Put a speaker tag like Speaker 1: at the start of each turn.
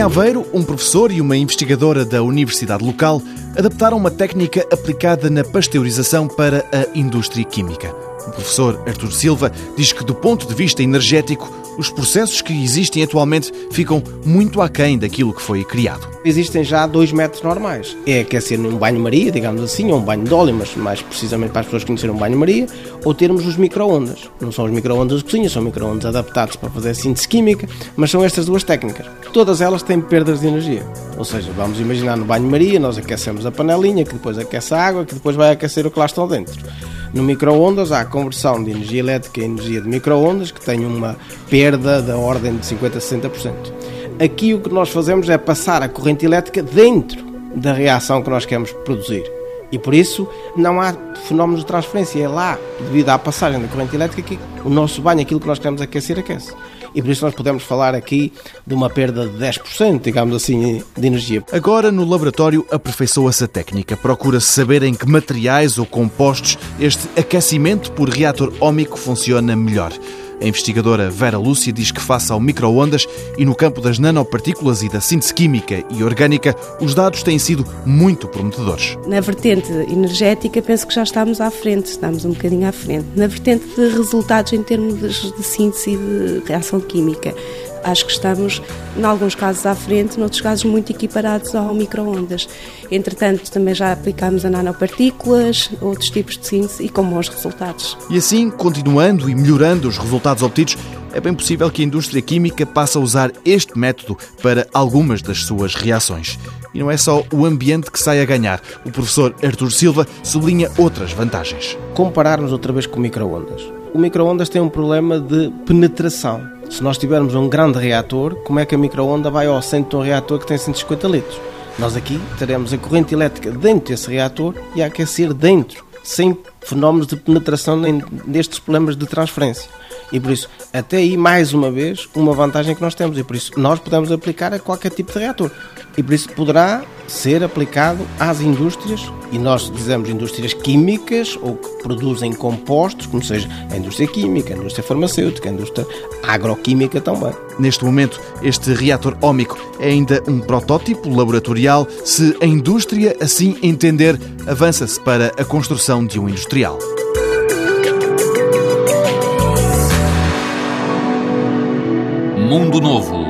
Speaker 1: Em Aveiro, um professor e uma investigadora da universidade local adaptaram uma técnica aplicada na pasteurização para a indústria química. O professor Artur Silva diz que, do ponto de vista energético, os processos que existem atualmente ficam muito aquém daquilo que foi criado.
Speaker 2: Existem já dois métodos normais. É aquecer num banho-maria, digamos assim, ou um banho de óleo, mas mais precisamente para as pessoas conhecerem um banho-maria, ou termos os micro-ondas. Não são os micro-ondas de cozinha, são micro-ondas adaptados para fazer síntese química, mas são estas duas técnicas. Todas elas têm perdas de energia. Ou seja, vamos imaginar no banho-maria, nós aquecemos a panelinha, que depois aquece a água, que depois vai aquecer o que lá está dentro. No micro-ondas há a conversão de energia elétrica em energia de micro-ondas, que tem uma perda da ordem de 50% a 60%. Aqui o que nós fazemos é passar a corrente elétrica dentro da reação que nós queremos produzir. E por isso não há fenómenos de transferência. É lá, devido à passagem da corrente elétrica, que o nosso banho, aquilo que nós queremos aquecer, aquece e por isso nós podemos falar aqui de uma perda de 10%, digamos assim, de energia.
Speaker 1: Agora, no laboratório, aperfeiçoa-se a técnica. Procura-se saber em que materiais ou compostos este aquecimento por reator ómico funciona melhor. A investigadora Vera Lúcia diz que, face ao microondas e no campo das nanopartículas e da síntese química e orgânica, os dados têm sido muito prometedores.
Speaker 3: Na vertente energética, penso que já estamos à frente, estamos um bocadinho à frente. Na vertente de resultados em termos de síntese e de reação química, acho que estamos, em alguns casos, à frente, noutros casos, muito equiparados ao micro-ondas. Entretanto, também já aplicámos a nanopartículas, outros tipos de síntese e com bons resultados.
Speaker 1: E assim, continuando e melhorando os resultados obtidos, é bem possível que a indústria química passe a usar este método para algumas das suas reações. E não é só o ambiente que sai a ganhar. O professor Artur Silva sublinha outras vantagens.
Speaker 2: Compararmos outra vez com o micro-ondas. O micro-ondas tem um problema de penetração se nós tivermos um grande reator, como é que a microonda vai ao centro de um reator que tem 150 litros? Nós aqui teremos a corrente elétrica dentro desse reator e a aquecer dentro, sem fenómenos de penetração nestes problemas de transferência. E por isso, até aí, mais uma vez, uma vantagem que nós temos. E por isso, nós podemos aplicar a qualquer tipo de reator. E por isso, poderá ser aplicado às indústrias, e nós dizemos indústrias químicas ou que produzem compostos, como seja a indústria química, a indústria farmacêutica, a indústria agroquímica também.
Speaker 1: Neste momento, este reator ómico é ainda um protótipo laboratorial. Se a indústria assim entender, avança-se para a construção de um industrial.
Speaker 4: Mundo Novo,